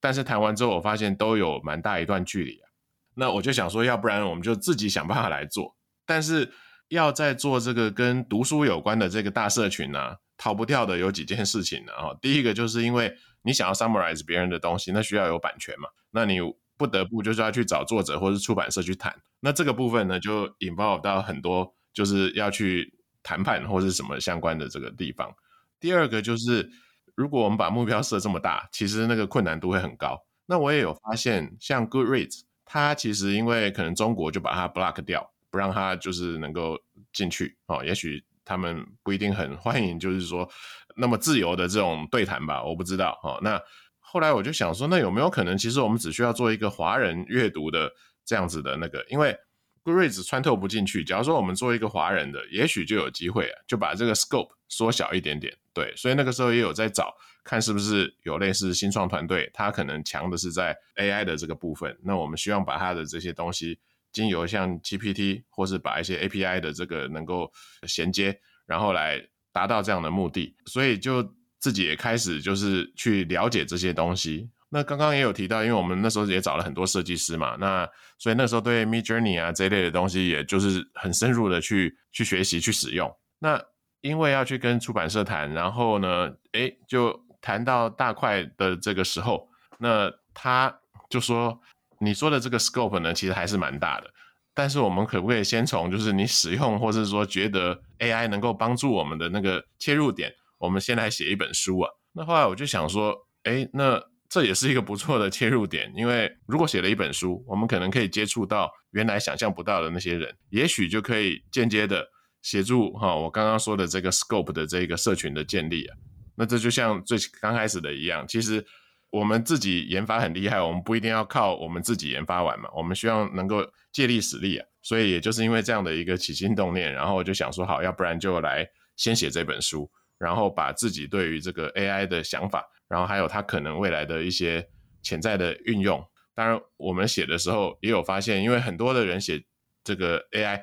但是谈完之后，我发现都有蛮大一段距离啊。那我就想说，要不然我们就自己想办法来做。但是要在做这个跟读书有关的这个大社群呢，逃不掉的有几件事情呢。哈，第一个就是因为你想要 summarize 别人的东西，那需要有版权嘛。那你不得不就是要去找作者或者出版社去谈，那这个部分呢，就引爆到很多就是要去谈判或者什么相关的这个地方。第二个就是，如果我们把目标设这么大，其实那个困难度会很高。那我也有发现，像 Goodreads，它其实因为可能中国就把它 block 掉，不让它就是能够进去哦。也许他们不一定很 欢迎，就是说那么自由的这种对谈吧，我不知道哦。那后来我就想说，那有没有可能，其实我们只需要做一个华人阅读的这样子的那个，因为 grease 穿透不进去。假如说我们做一个华人的，也许就有机会啊，就把这个 scope 缩小一点点。对，所以那个时候也有在找，看是不是有类似新创团队，他可能强的是在 AI 的这个部分。那我们希望把它的这些东西，经由像 GPT 或是把一些 API 的这个能够衔接，然后来达到这样的目的。所以就。自己也开始就是去了解这些东西。那刚刚也有提到，因为我们那时候也找了很多设计师嘛，那所以那时候对 Mid Journey 啊这一类的东西，也就是很深入的去去学习去使用。那因为要去跟出版社谈，然后呢，诶，就谈到大块的这个时候，那他就说，你说的这个 scope 呢，其实还是蛮大的。但是我们可不可以先从就是你使用，或者说觉得 AI 能够帮助我们的那个切入点？我们先来写一本书啊，那后来我就想说，哎，那这也是一个不错的切入点，因为如果写了一本书，我们可能可以接触到原来想象不到的那些人，也许就可以间接的协助哈，我刚刚说的这个 scope 的这个社群的建立啊，那这就像最刚开始的一样，其实我们自己研发很厉害，我们不一定要靠我们自己研发完嘛，我们希望能够借力使力啊，所以也就是因为这样的一个起心动念，然后就想说，好，要不然就来先写这本书。然后把自己对于这个 AI 的想法，然后还有它可能未来的一些潜在的运用。当然，我们写的时候也有发现，因为很多的人写这个 AI，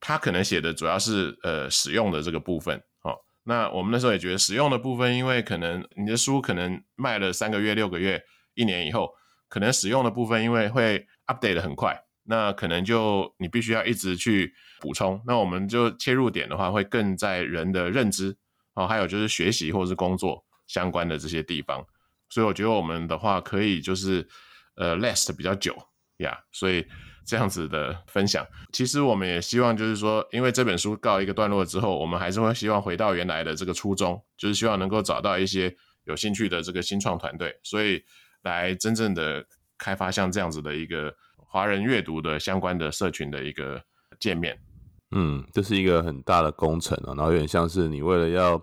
他可能写的主要是呃使用的这个部分。那我们那时候也觉得使用的部分，因为可能你的书可能卖了三个月、六个月、一年以后，可能使用的部分因为会 update 的很快，那可能就你必须要一直去补充。那我们就切入点的话，会更在人的认知哦，还有就是学习或者是工作相关的这些地方。所以我觉得我们的话可以就是。呃，last 比较久呀，所以这样子的分享，其实我们也希望就是说，因为这本书告一个段落之后，我们还是会希望回到原来的这个初衷，就是希望能够找到一些有兴趣的这个新创团队，所以来真正的开发像这样子的一个华人阅读的相关的社群的一个界面。嗯，这是一个很大的工程啊，然后有点像是你为了要。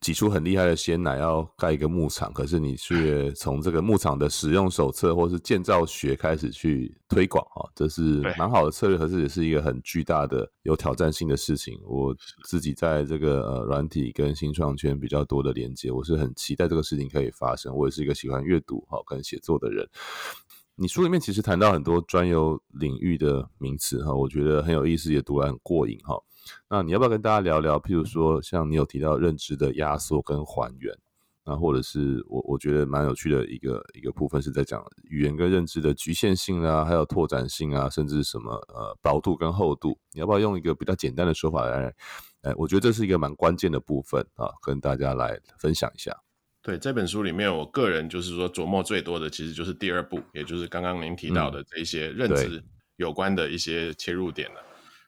挤出很厉害的鲜奶，要盖一个牧场，可是你却从这个牧场的使用手册或是建造学开始去推广啊，这是蛮好的策略，可是也是一个很巨大的有挑战性的事情。我自己在这个呃软体跟新创圈比较多的连接，我是很期待这个事情可以发生。我也是一个喜欢阅读哈跟写作的人。你书里面其实谈到很多专有领域的名词哈，我觉得很有意思，也读了很过瘾哈。那你要不要跟大家聊聊？譬如说，像你有提到认知的压缩跟还原，那或者是我我觉得蛮有趣的一个一个部分是在讲语言跟认知的局限性啊，还有拓展性啊，甚至什么呃薄度跟厚度。你要不要用一个比较简单的说法来？哎，我觉得这是一个蛮关键的部分啊，跟大家来分享一下。对这本书里面，我个人就是说琢磨最多的，其实就是第二步，也就是刚刚您提到的这一些认知有关的一些切入点了。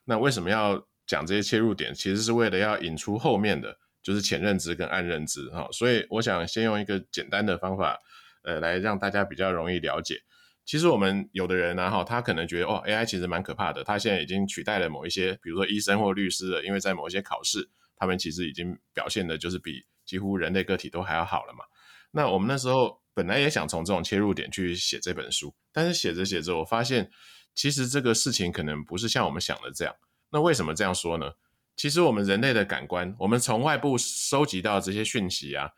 那为什么要？讲这些切入点，其实是为了要引出后面的，就是浅认知跟暗认知哈。所以我想先用一个简单的方法，呃，来让大家比较容易了解。其实我们有的人呢，哈，他可能觉得哦，AI 其实蛮可怕的，他现在已经取代了某一些，比如说医生或律师了，因为在某一些考试，他们其实已经表现的就是比几乎人类个体都还要好了嘛。那我们那时候本来也想从这种切入点去写这本书，但是写着写着，我发现其实这个事情可能不是像我们想的这样。那为什么这样说呢？其实我们人类的感官，我们从外部收集到这些讯息啊，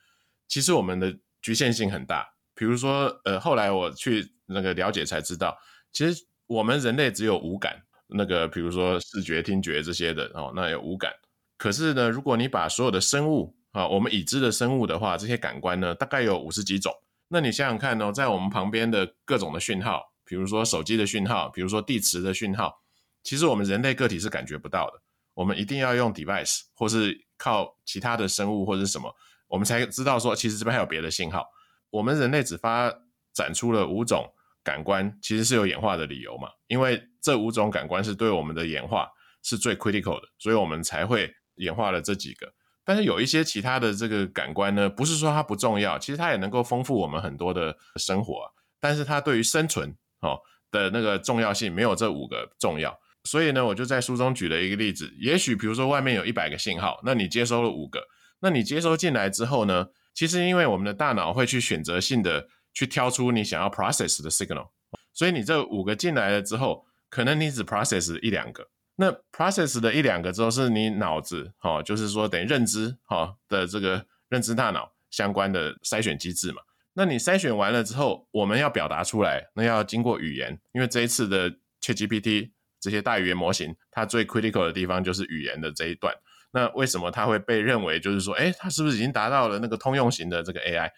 其实我们的局限性很大。比如说，呃，后来我去那个了解才知道，其实我们人类只有五感，那个比如说视觉、听觉这些的哦，那有五感。可是呢，如果你把所有的生物啊，我们已知的生物的话，这些感官呢，大概有五十几种。那你想想看哦，在我们旁边的各种的讯号，比如说手机的讯号，比如说地磁的讯号。其实我们人类个体是感觉不到的，我们一定要用 device 或是靠其他的生物或者是什么，我们才知道说其实这边还有别的信号。我们人类只发展出了五种感官，其实是有演化的理由嘛？因为这五种感官是对我们的演化是最 critical 的，所以我们才会演化了这几个。但是有一些其他的这个感官呢，不是说它不重要，其实它也能够丰富我们很多的生活，但是它对于生存哦的那个重要性没有这五个重要。所以呢，我就在书中举了一个例子。也许比如说外面有一百个信号，那你接收了五个，那你接收进来之后呢，其实因为我们的大脑会去选择性的去挑出你想要 process 的 signal，所以你这五个进来了之后，可能你只 process 一两个。那 process 的一两个之后，是你脑子哈，就是说等于认知哈的这个认知大脑相关的筛选机制嘛。那你筛选完了之后，我们要表达出来，那要经过语言，因为这一次的 ChatGPT。这些大语言模型，它最 critical 的地方就是语言的这一段。那为什么它会被认为就是说，哎，它是不是已经达到了那个通用型的这个 AI？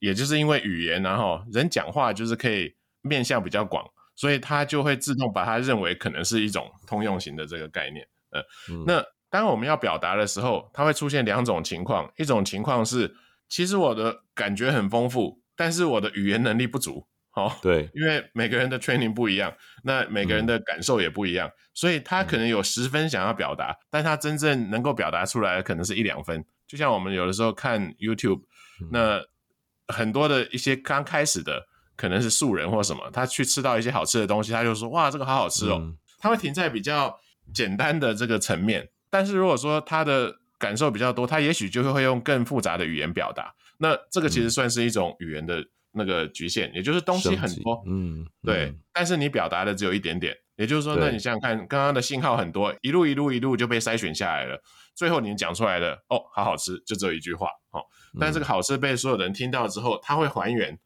也就是因为语言，然后人讲话就是可以面向比较广，所以它就会自动把它认为可能是一种通用型的这个概念。呃，那当我们要表达的时候，它会出现两种情况，一种情况是，其实我的感觉很丰富，但是我的语言能力不足。哦，对，因为每个人的 training 不一样，那每个人的感受也不一样，所以他可能有十分想要表达，但他真正能够表达出来的可能是一两分。就像我们有的时候看 YouTube，那很多的一些刚开始的可能是素人或什么，他去吃到一些好吃的东西，他就说哇，这个好好吃哦。他会停在比较简单的这个层面，但是如果说他的感受比较多，他也许就会会用更复杂的语言表达。那这个其实算是一种语言的。那个局限，也就是东西很多，嗯，对，但是你表达的只有一点点，也就是说，那你想想看，刚刚的信号很多，一路一路一路就被筛选下来了，最后你讲出来的哦，好好吃，就只有一句话哦。但这个好吃被所有人听到之后，他会还原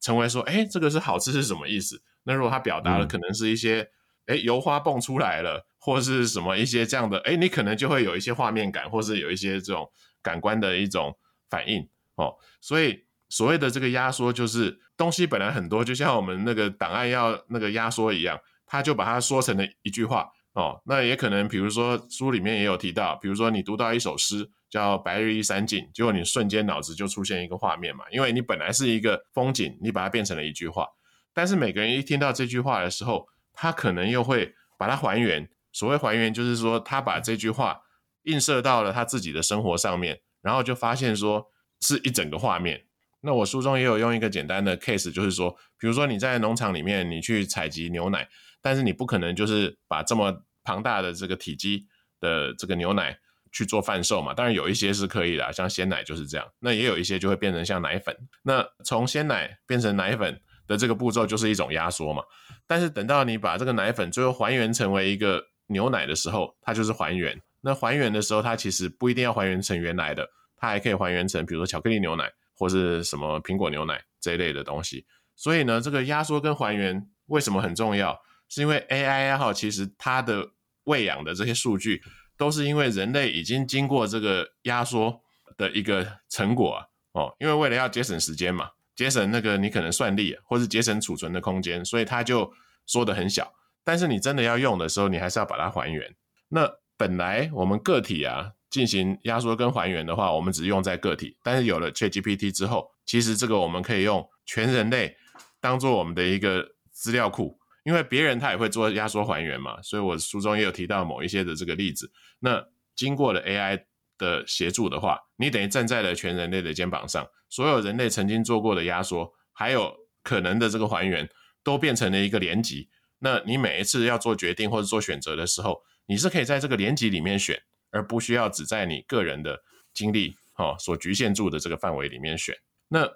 成为说，哎，这个是好吃是什么意思？那如果他表达的可能是一些，哎，油花蹦出来了，或是什么一些这样的，哎，你可能就会有一些画面感，或是有一些这种感官的一种反应哦。所以所谓的这个压缩，就是东西本来很多，就像我们那个档案要那个压缩一样。他就把它说成了一句话哦，那也可能，比如说书里面也有提到，比如说你读到一首诗叫《白日依山尽》，结果你瞬间脑子就出现一个画面嘛，因为你本来是一个风景，你把它变成了一句话。但是每个人一听到这句话的时候，他可能又会把它还原。所谓还原，就是说他把这句话映射到了他自己的生活上面，然后就发现说是一整个画面。那我书中也有用一个简单的 case，就是说，比如说你在农场里面，你去采集牛奶。但是你不可能就是把这么庞大的这个体积的这个牛奶去做贩售嘛？当然有一些是可以的，像鲜奶就是这样。那也有一些就会变成像奶粉。那从鲜奶变成奶粉的这个步骤就是一种压缩嘛。但是等到你把这个奶粉最后还原成为一个牛奶的时候，它就是还原。那还原的时候，它其实不一定要还原成原来的，它还可以还原成比如说巧克力牛奶或是什么苹果牛奶这一类的东西。所以呢，这个压缩跟还原为什么很重要？是因为 AI 好，其实它的喂养的这些数据，都是因为人类已经经过这个压缩的一个成果啊哦。因为为了要节省时间嘛，节省那个你可能算力，或是节省储存的空间，所以它就缩的很小。但是你真的要用的时候，你还是要把它还原。那本来我们个体啊进行压缩跟还原的话，我们只用在个体。但是有了 ChatGPT 之后，其实这个我们可以用全人类当做我们的一个资料库。因为别人他也会做压缩还原嘛，所以我书中也有提到某一些的这个例子。那经过了 AI 的协助的话，你等于站在了全人类的肩膀上，所有人类曾经做过的压缩，还有可能的这个还原，都变成了一个连级。那你每一次要做决定或者做选择的时候，你是可以在这个连级里面选，而不需要只在你个人的经历哦所局限住的这个范围里面选。那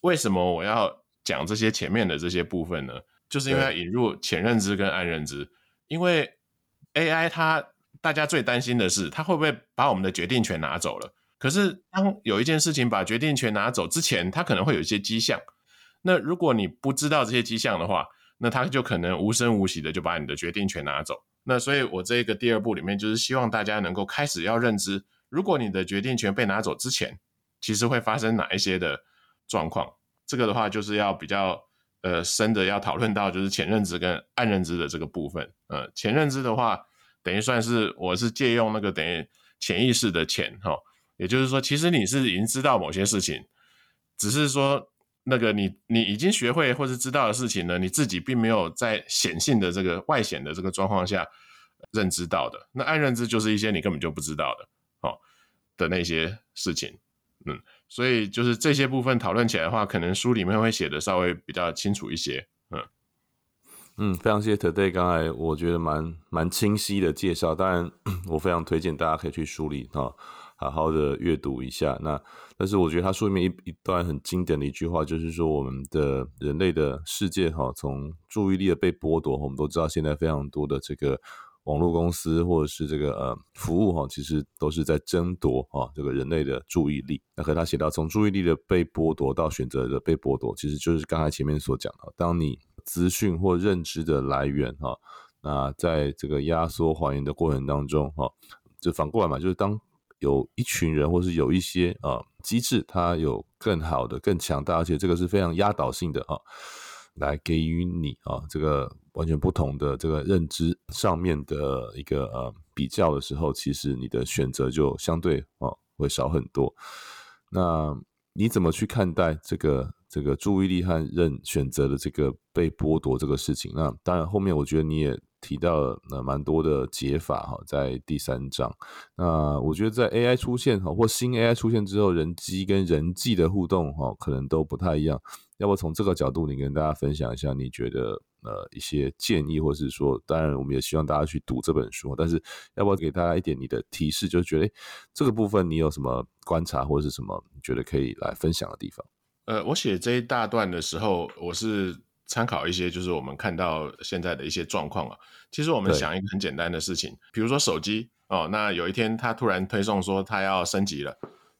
为什么我要讲这些前面的这些部分呢？就是因为要引入前认知跟暗认知，因为 AI 它大家最担心的是它会不会把我们的决定权拿走了。可是当有一件事情把决定权拿走之前，它可能会有一些迹象。那如果你不知道这些迹象的话，那它就可能无声无息的就把你的决定权拿走。那所以我这个第二步里面就是希望大家能够开始要认知，如果你的决定权被拿走之前，其实会发生哪一些的状况。这个的话就是要比较。呃，深的要讨论到就是前认知跟暗认知的这个部分。呃，前认知的话，等于算是我是借用那个等于潜意识的潜哈，也就是说，其实你是已经知道某些事情，只是说那个你你已经学会或是知道的事情呢，你自己并没有在显性的这个外显的这个状况下认知到的。那暗认知就是一些你根本就不知道的，哦的那些事情，嗯。所以就是这些部分讨论起来的话，可能书里面会写的稍微比较清楚一些。嗯嗯，非常谢谢 Today，刚才我觉得蛮蛮清晰的介绍。当然，我非常推荐大家可以去梳理哈，好好的阅读一下。那但是我觉得他书里面一一段很经典的一句话，就是说我们的人类的世界哈，从注意力的被剥夺，我们都知道现在非常多的这个。网络公司或者是这个呃服务哈，其实都是在争夺啊这个人类的注意力。那和他写到，从注意力的被剥夺到选择的被剥夺，其实就是刚才前面所讲的，当你资讯或认知的来源哈，那在这个压缩还原的过程当中哈，就反过来嘛，就是当有一群人或是有一些啊机制，它有更好的、更强大，而且这个是非常压倒性的啊。来给予你啊，这个完全不同的这个认知上面的一个呃比较的时候，其实你的选择就相对啊会少很多。那你怎么去看待这个这个注意力和认选择的这个被剥夺这个事情？那当然后面我觉得你也提到了蛮多的解法哈，在第三章。那我觉得在 AI 出现哈或新 AI 出现之后，人机跟人际的互动哈可能都不太一样。要不从这个角度，你跟大家分享一下，你觉得呃一些建议，或是说，当然我们也希望大家去读这本书，但是要不要给大家一点你的提示，就觉得这个部分你有什么观察或者是什么觉得可以来分享的地方？呃，我写这一大段的时候，我是参考一些，就是我们看到现在的一些状况啊。其实我们想一个很简单的事情，比如说手机哦，那有一天它突然推送说它要升级了，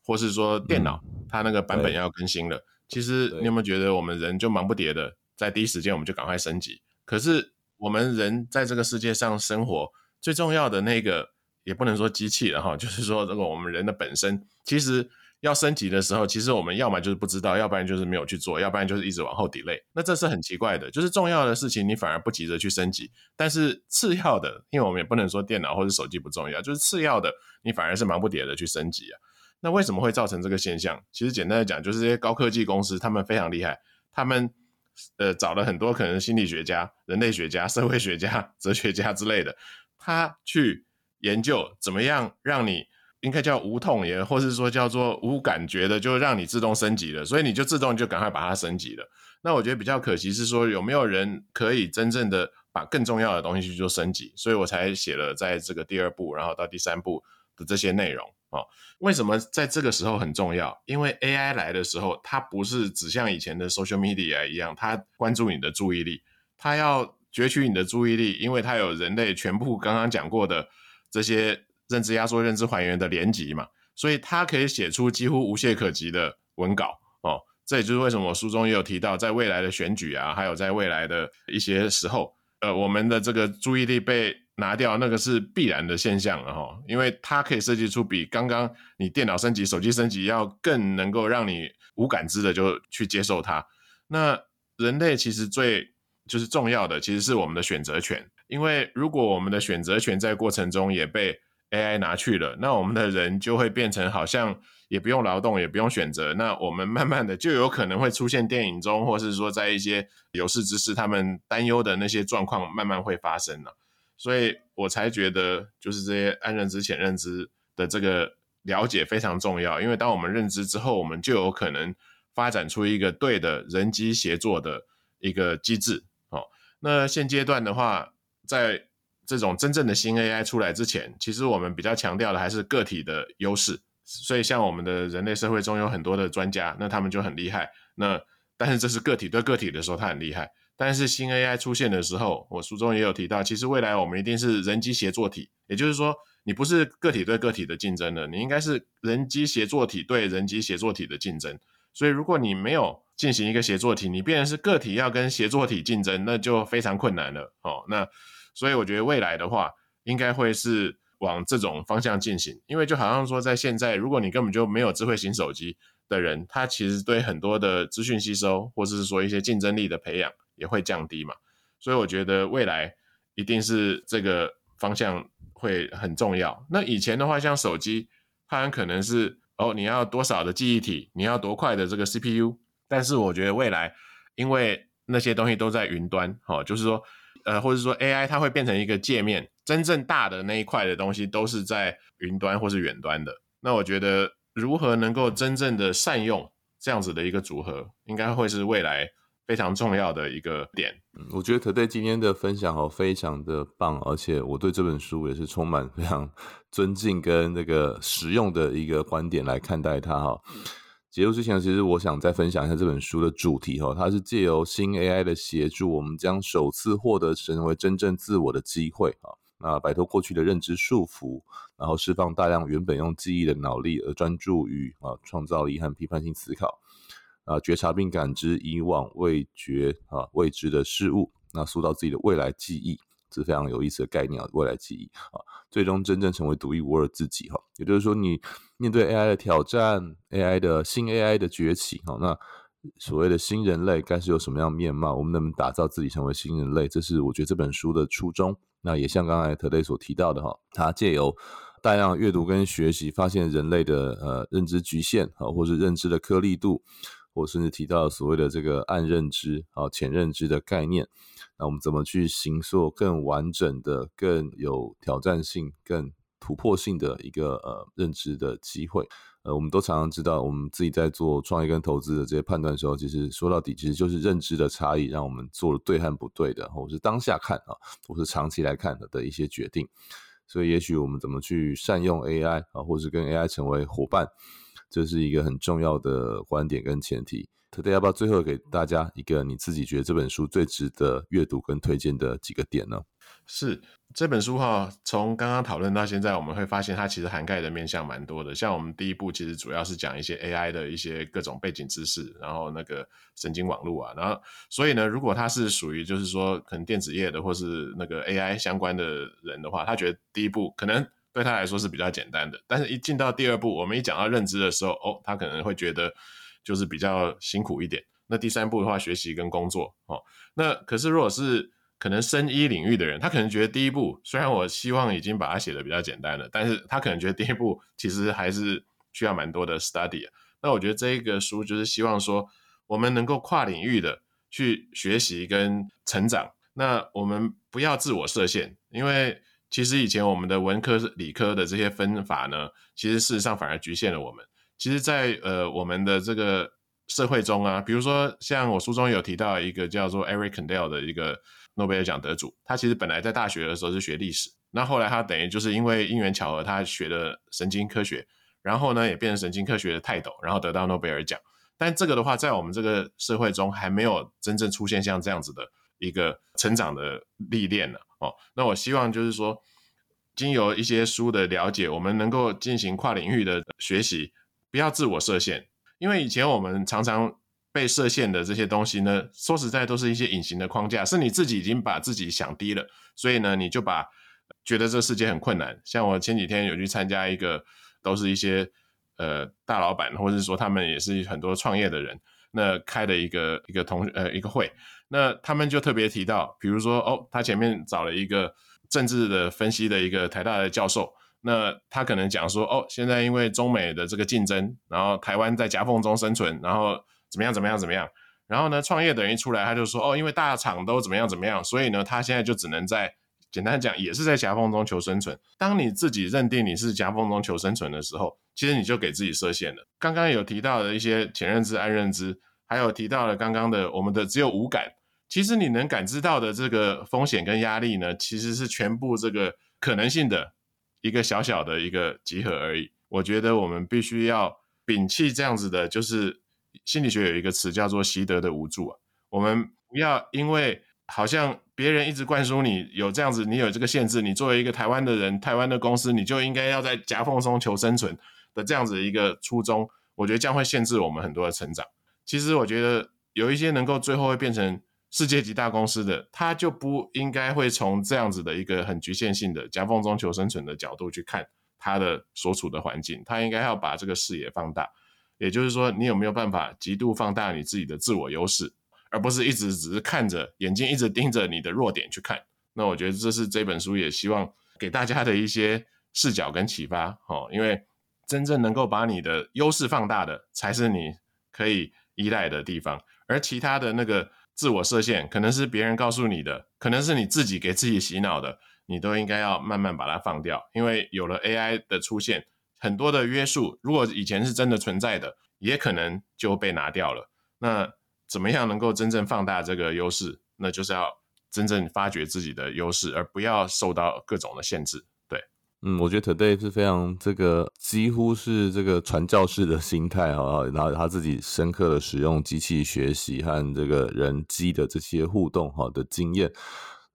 或是说电脑它那个版本要更新了。其实你有没有觉得我们人就忙不迭的在第一时间我们就赶快升级？可是我们人在这个世界上生活最重要的那个，也不能说机器了哈，就是说这个我们人的本身其实。要升级的时候，其实我们要么就是不知道，要不然就是没有去做，要不然就是一直往后 delay。那这是很奇怪的，就是重要的事情你反而不急着去升级，但是次要的，因为我们也不能说电脑或者手机不重要，就是次要的你反而是忙不迭的去升级啊。那为什么会造成这个现象？其实简单的讲，就是这些高科技公司他们非常厉害，他们呃找了很多可能心理学家、人类学家、社会学家、哲学家之类的，他去研究怎么样让你。应该叫无痛也，或是说叫做无感觉的，就让你自动升级了，所以你就自动就赶快把它升级了。那我觉得比较可惜是说，有没有人可以真正的把更重要的东西去做升级？所以我才写了在这个第二步，然后到第三步的这些内容啊。为什么在这个时候很重要？因为 AI 来的时候，它不是只像以前的 social media 一样，它关注你的注意力，它要攫取你的注意力，因为它有人类全部刚刚讲过的这些。认知压缩、认知还原的连集嘛，所以它可以写出几乎无懈可击的文稿哦。这也就是为什么我书中也有提到，在未来的选举啊，还有在未来的一些时候，呃，我们的这个注意力被拿掉，那个是必然的现象了哈。因为它可以设计出比刚刚你电脑升级、手机升级要更能够让你无感知的就去接受它。那人类其实最就是重要的，其实是我们的选择权。因为如果我们的选择权在过程中也被 AI 拿去了，那我们的人就会变成好像也不用劳动，也不用选择。那我们慢慢的就有可能会出现电影中，或是说在一些有识之士他们担忧的那些状况，慢慢会发生了。所以我才觉得，就是这些暗认知、浅认知的这个了解非常重要。因为当我们认知之后，我们就有可能发展出一个对的人机协作的一个机制。哦，那现阶段的话，在这种真正的新 AI 出来之前，其实我们比较强调的还是个体的优势。所以，像我们的人类社会中有很多的专家，那他们就很厉害。那但是这是个体对个体的时候，他很厉害。但是新 AI 出现的时候，我书中也有提到，其实未来我们一定是人机协作体，也就是说，你不是个体对个体的竞争了，你应该是人机协作体对人机协作体的竞争。所以，如果你没有进行一个协作体，你变成是个体要跟协作体竞争，那就非常困难了。哦，那。所以我觉得未来的话，应该会是往这种方向进行，因为就好像说，在现在，如果你根本就没有智慧型手机的人，他其实对很多的资讯吸收，或者是说一些竞争力的培养也会降低嘛。所以我觉得未来一定是这个方向会很重要。那以前的话，像手机，它很可能是哦，你要多少的记忆体，你要多快的这个 CPU，但是我觉得未来，因为那些东西都在云端，哦，就是说。呃，或者说 AI 它会变成一个界面，真正大的那一块的东西都是在云端或是远端的。那我觉得如何能够真正的善用这样子的一个组合，应该会是未来非常重要的一个点。我觉得 Today 今天的分享哦非常的棒，而且我对这本书也是充满非常 尊敬跟那个实用的一个观点来看待它哈。结束之前，其实我想再分享一下这本书的主题哈，它是借由新 AI 的协助，我们将首次获得成为真正自我的机会啊，那摆脱过去的认知束缚，然后释放大量原本用记忆的脑力，而专注于啊创造力和批判性思考，啊觉察并感知以往未觉啊未知的事物，那塑造自己的未来记忆。是非常有意思的概念啊，未来记忆啊，最终真正成为独一无二的自己哈。也就是说，你面对 AI 的挑战，AI 的新 AI 的崛起哈，那所谓的新人类该是有什么样面貌？我们能不能打造自己成为新人类？这是我觉得这本书的初衷。那也像刚才特雷所提到的哈，他借由大量阅读跟学习，发现人类的呃认知局限啊，或是认知的颗粒度，或甚至提到所谓的这个暗认知啊、浅认知的概念。那我们怎么去形塑更完整的、更有挑战性、更突破性的一个呃认知的机会？呃，我们都常常知道，我们自己在做创业跟投资的这些判断的时候，其实说到底，其实就是认知的差异，让我们做了对和不对的，或是当下看啊，或是长期来看的的一些决定。所以，也许我们怎么去善用 AI 啊，或是跟 AI 成为伙伴，这是一个很重要的观点跟前提。，Today 要不要最后给大家一个你自己觉得这本书最值得阅读跟推荐的几个点呢？是这本书哈，从刚刚讨论到现在，我们会发现它其实涵盖的面向蛮多的。像我们第一步其实主要是讲一些 AI 的一些各种背景知识，然后那个神经网络啊，然后所以呢，如果他是属于就是说可能电子业的或是那个 AI 相关的人的话，他觉得第一步可能对他来说是比较简单的，但是一进到第二步，我们一讲到认知的时候，哦，他可能会觉得就是比较辛苦一点。那第三步的话，学习跟工作哦，那可是如果是可能生医领域的人，他可能觉得第一步虽然我希望已经把它写的比较简单了，但是他可能觉得第一步其实还是需要蛮多的 study。那我觉得这一个书就是希望说，我们能够跨领域的去学习跟成长。那我们不要自我设限，因为其实以前我们的文科、理科的这些分法呢，其实事实上反而局限了我们。其实，在呃我们的这个社会中啊，比如说像我书中有提到一个叫做 Eric Kandel 的一个。诺贝尔奖得主，他其实本来在大学的时候是学历史，那后来他等于就是因为因缘巧合，他学了神经科学，然后呢也变成神经科学的泰斗，然后得到诺贝尔奖。但这个的话，在我们这个社会中还没有真正出现像这样子的一个成长的历练呢。哦，那我希望就是说，经由一些书的了解，我们能够进行跨领域的学习，不要自我设限，因为以前我们常常。被设限的这些东西呢，说实在都是一些隐形的框架，是你自己已经把自己想低了，所以呢，你就把觉得这世界很困难。像我前几天有去参加一个，都是一些呃大老板，或者是说他们也是很多创业的人，那开的一个一个同呃一个会，那他们就特别提到，比如说哦，他前面找了一个政治的分析的一个台大的教授，那他可能讲说哦，现在因为中美的这个竞争，然后台湾在夹缝中生存，然后。怎么样？怎么样？怎么样？然后呢？创业的人一出来，他就说：“哦，因为大厂都怎么样？怎么样？所以呢，他现在就只能在简单讲，也是在夹缝中求生存。当你自己认定你是夹缝中求生存的时候，其实你就给自己设限了。刚刚有提到的一些前认知、暗认知，还有提到了刚刚的我们的只有五感，其实你能感知到的这个风险跟压力呢，其实是全部这个可能性的一个小小的一个集合而已。我觉得我们必须要摒弃这样子的，就是。心理学有一个词叫做习得的无助啊，我们不要因为好像别人一直灌输你有这样子，你有这个限制，你作为一个台湾的人，台湾的公司，你就应该要在夹缝中求生存的这样子一个初衷，我觉得将会限制我们很多的成长。其实我觉得有一些能够最后会变成世界级大公司的，他就不应该会从这样子的一个很局限性的夹缝中求生存的角度去看他的所处的环境，他应该要把这个视野放大。也就是说，你有没有办法极度放大你自己的自我优势，而不是一直只是看着眼睛一直盯着你的弱点去看？那我觉得这是这本书也希望给大家的一些视角跟启发哦。因为真正能够把你的优势放大的，才是你可以依赖的地方，而其他的那个自我设限，可能是别人告诉你的，可能是你自己给自己洗脑的，你都应该要慢慢把它放掉。因为有了 AI 的出现。很多的约束，如果以前是真的存在的，也可能就被拿掉了。那怎么样能够真正放大这个优势？那就是要真正发掘自己的优势，而不要受到各种的限制。对，嗯，我觉得 Today 是非常这个几乎是这个传教士的心态哈，然后他自己深刻的使用机器学习和这个人机的这些互动哈的经验。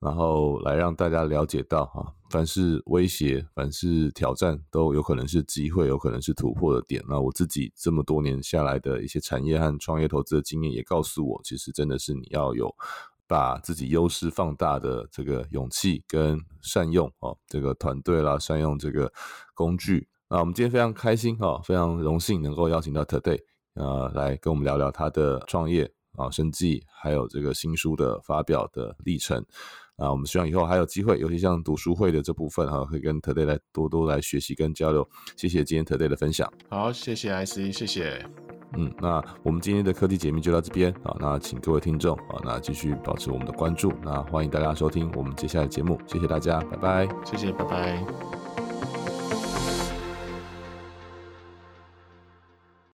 然后来让大家了解到，哈，凡是威胁、凡是挑战，都有可能是机会，有可能是突破的点。那我自己这么多年下来的一些产业和创业投资的经验，也告诉我，其实真的是你要有把自己优势放大的这个勇气跟善用哦，这个团队啦，善用这个工具。那我们今天非常开心哈，非常荣幸能够邀请到 Today 呃来跟我们聊聊他的创业啊、生计，还有这个新书的发表的历程。啊，我们希望以后还有机会，尤其像读书会的这部分哈，可以跟 Today 来多多来学习跟交流。谢谢今天 Today 的分享。好，谢谢 IC，谢谢。嗯，那我们今天的科技解密就到这边啊。那请各位听众啊，那继续保持我们的关注。那欢迎大家收听我们接下来的节目。谢谢大家，拜拜。谢谢，拜拜。